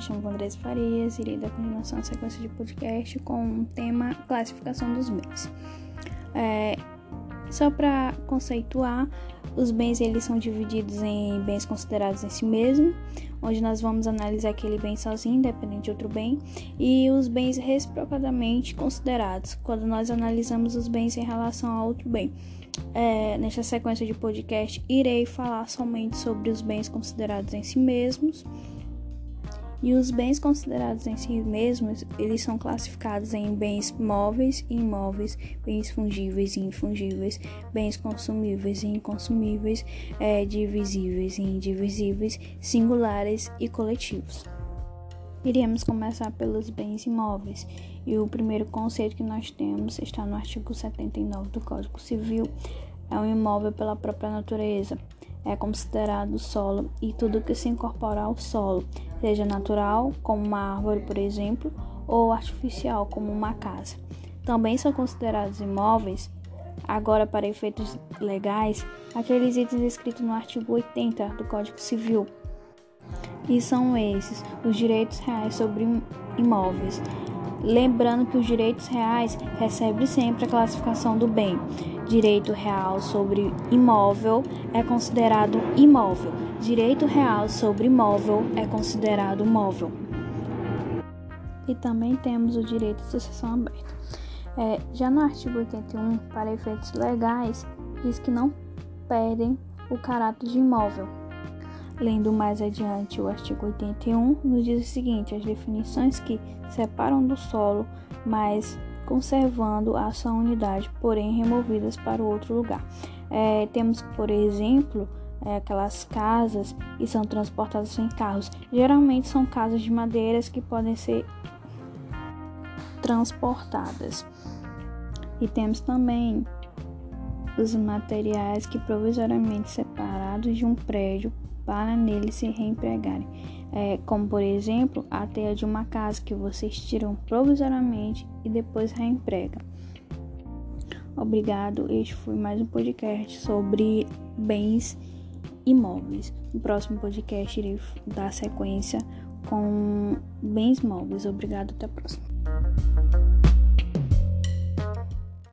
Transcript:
chamo Andrés Farias irei dar continuação à sequência de podcast com o tema classificação dos bens. É, só para conceituar, os bens eles são divididos em bens considerados em si mesmo, onde nós vamos analisar aquele bem sozinho, independente de outro bem, e os bens reciprocadamente considerados, quando nós analisamos os bens em relação a outro bem. É, nesta sequência de podcast, irei falar somente sobre os bens considerados em si mesmos e os bens considerados em si mesmos, eles são classificados em bens móveis e imóveis, bens fungíveis e infungíveis, bens consumíveis e inconsumíveis, é, divisíveis e indivisíveis, singulares e coletivos. Iremos começar pelos bens imóveis. E o primeiro conceito que nós temos está no artigo 79 do Código Civil. É um imóvel pela própria natureza é considerado solo e tudo que se incorpora ao solo, seja natural, como uma árvore, por exemplo, ou artificial, como uma casa. Também são considerados imóveis, agora para efeitos legais, aqueles itens escritos no artigo 80 do Código Civil. E são esses os direitos reais sobre imóveis. Lembrando que os direitos reais recebem sempre a classificação do bem. Direito real sobre imóvel é considerado imóvel. Direito real sobre imóvel é considerado móvel. E também temos o direito de sucessão aberta. É, já no artigo 81, para efeitos legais, diz que não perdem o caráter de imóvel. Lendo mais adiante o artigo 81, nos diz o seguinte: as definições que separam do solo, mas conservando a sua unidade, porém removidas para outro lugar. É, temos, por exemplo, é, aquelas casas que são transportadas em carros. Geralmente são casas de madeiras que podem ser transportadas. E temos também os materiais que provisoriamente separados de um prédio para nele se reempregarem, é, como por exemplo a teia de uma casa que vocês tiram provisoriamente e depois reempregam. Obrigado, este foi mais um podcast sobre bens imóveis. No próximo podcast irei dar sequência com bens móveis. Obrigado, até a próxima.